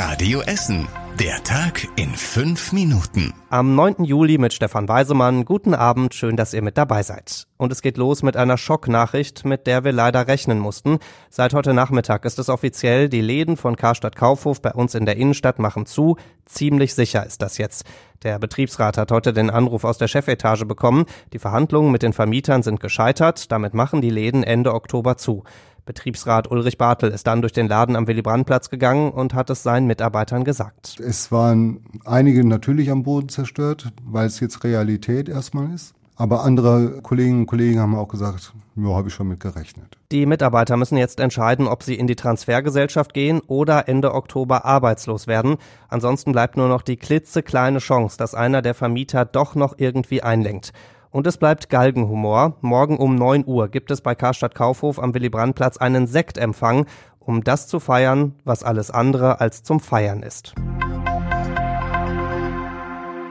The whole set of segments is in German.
Radio Essen. Der Tag in fünf Minuten. Am 9. Juli mit Stefan Weisemann. Guten Abend, schön, dass ihr mit dabei seid. Und es geht los mit einer Schocknachricht, mit der wir leider rechnen mussten. Seit heute Nachmittag ist es offiziell, die Läden von Karstadt Kaufhof bei uns in der Innenstadt machen zu. Ziemlich sicher ist das jetzt. Der Betriebsrat hat heute den Anruf aus der Chefetage bekommen. Die Verhandlungen mit den Vermietern sind gescheitert. Damit machen die Läden Ende Oktober zu. Betriebsrat Ulrich Bartel ist dann durch den Laden am Willy-Brandt-Platz gegangen und hat es seinen Mitarbeitern gesagt. Es waren einige natürlich am Boden zerstört, weil es jetzt Realität erstmal ist. Aber andere Kolleginnen und Kollegen haben auch gesagt, ja, habe ich schon mit gerechnet. Die Mitarbeiter müssen jetzt entscheiden, ob sie in die Transfergesellschaft gehen oder Ende Oktober arbeitslos werden. Ansonsten bleibt nur noch die klitzekleine Chance, dass einer der Vermieter doch noch irgendwie einlenkt. Und es bleibt Galgenhumor. Morgen um 9 Uhr gibt es bei Karstadt Kaufhof am Willy-Brandt-Platz einen Sektempfang, um das zu feiern, was alles andere als zum Feiern ist.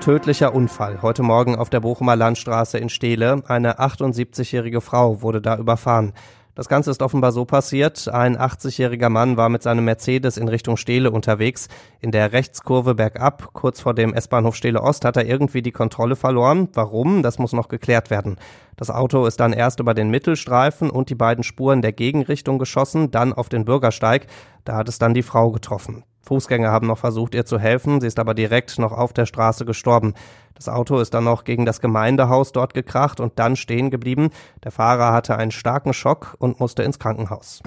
Tödlicher Unfall heute Morgen auf der Bochumer Landstraße in Steele. Eine 78-jährige Frau wurde da überfahren. Das Ganze ist offenbar so passiert. Ein 80-jähriger Mann war mit seinem Mercedes in Richtung Steele unterwegs. In der Rechtskurve bergab, kurz vor dem S-Bahnhof Steele Ost, hat er irgendwie die Kontrolle verloren. Warum? Das muss noch geklärt werden. Das Auto ist dann erst über den Mittelstreifen und die beiden Spuren der Gegenrichtung geschossen, dann auf den Bürgersteig. Da hat es dann die Frau getroffen. Fußgänger haben noch versucht, ihr zu helfen, sie ist aber direkt noch auf der Straße gestorben. Das Auto ist dann noch gegen das Gemeindehaus dort gekracht und dann stehen geblieben. Der Fahrer hatte einen starken Schock und musste ins Krankenhaus.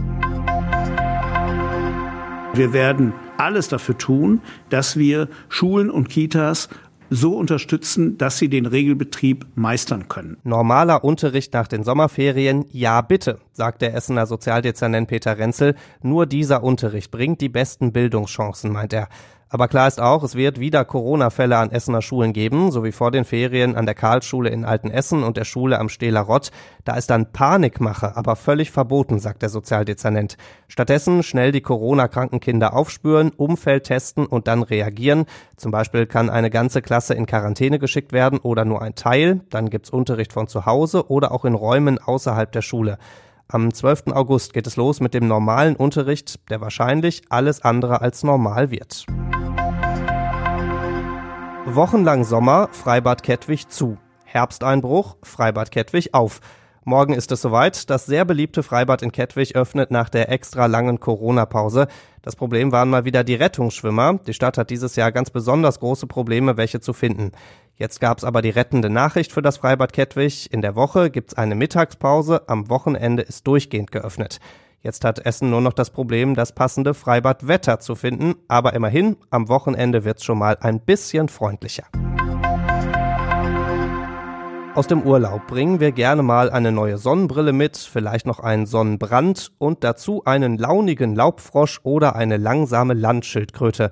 Wir werden alles dafür tun, dass wir Schulen und Kitas so unterstützen, dass sie den Regelbetrieb meistern können. Normaler Unterricht nach den Sommerferien, ja bitte, sagt der Essener Sozialdezernent Peter Renzel. Nur dieser Unterricht bringt die besten Bildungschancen, meint er. Aber klar ist auch, es wird wieder Corona-Fälle an Essener Schulen geben, so wie vor den Ferien an der Karlsschule in Altenessen und der Schule am Stehler Rott. Da ist dann Panikmache, aber völlig verboten, sagt der Sozialdezernent. Stattdessen schnell die Corona-kranken Kinder aufspüren, Umfeld testen und dann reagieren. Zum Beispiel kann eine ganze Klasse in Quarantäne geschickt werden oder nur ein Teil. Dann gibt's Unterricht von zu Hause oder auch in Räumen außerhalb der Schule. Am 12. August geht es los mit dem normalen Unterricht, der wahrscheinlich alles andere als normal wird. Wochenlang Sommer, Freibad Kettwig zu. Herbsteinbruch, Freibad Kettwig auf. Morgen ist es soweit. Das sehr beliebte Freibad in Kettwig öffnet nach der extra langen Corona-Pause. Das Problem waren mal wieder die Rettungsschwimmer. Die Stadt hat dieses Jahr ganz besonders große Probleme, welche zu finden. Jetzt gab's aber die rettende Nachricht für das Freibad Kettwig. In der Woche gibt's eine Mittagspause, am Wochenende ist durchgehend geöffnet. Jetzt hat Essen nur noch das Problem, das passende Freibadwetter zu finden, aber immerhin, am Wochenende wird's schon mal ein bisschen freundlicher. Aus dem Urlaub bringen wir gerne mal eine neue Sonnenbrille mit, vielleicht noch einen Sonnenbrand und dazu einen launigen Laubfrosch oder eine langsame Landschildkröte.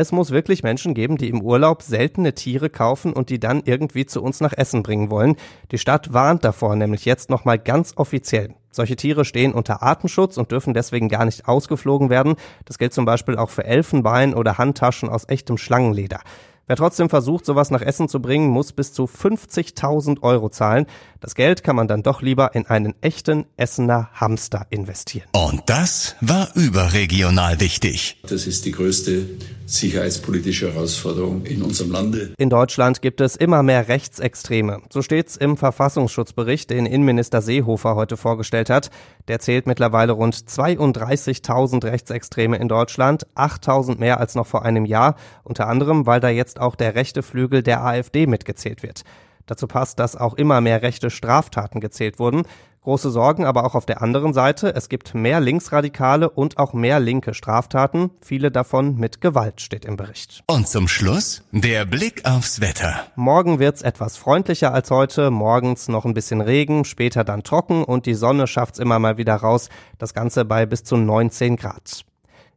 Es muss wirklich Menschen geben, die im Urlaub seltene Tiere kaufen und die dann irgendwie zu uns nach Essen bringen wollen. Die Stadt warnt davor nämlich jetzt nochmal ganz offiziell. Solche Tiere stehen unter Artenschutz und dürfen deswegen gar nicht ausgeflogen werden. Das gilt zum Beispiel auch für Elfenbein oder Handtaschen aus echtem Schlangenleder. Wer trotzdem versucht, sowas nach Essen zu bringen, muss bis zu 50.000 Euro zahlen. Das Geld kann man dann doch lieber in einen echten Essener Hamster investieren. Und das war überregional wichtig. Das ist die größte sicherheitspolitische Herausforderung in unserem Lande. In Deutschland gibt es immer mehr Rechtsextreme. So steht's im Verfassungsschutzbericht, den Innenminister Seehofer heute vorgestellt hat. Der zählt mittlerweile rund 32.000 Rechtsextreme in Deutschland, 8.000 mehr als noch vor einem Jahr, unter anderem, weil da jetzt auch der rechte Flügel der AfD mitgezählt wird. Dazu passt, dass auch immer mehr rechte Straftaten gezählt wurden. Große Sorgen aber auch auf der anderen Seite. Es gibt mehr Linksradikale und auch mehr linke Straftaten. Viele davon mit Gewalt steht im Bericht. Und zum Schluss der Blick aufs Wetter. Morgen wird's etwas freundlicher als heute. Morgens noch ein bisschen Regen, später dann trocken und die Sonne schafft's immer mal wieder raus. Das Ganze bei bis zu 19 Grad.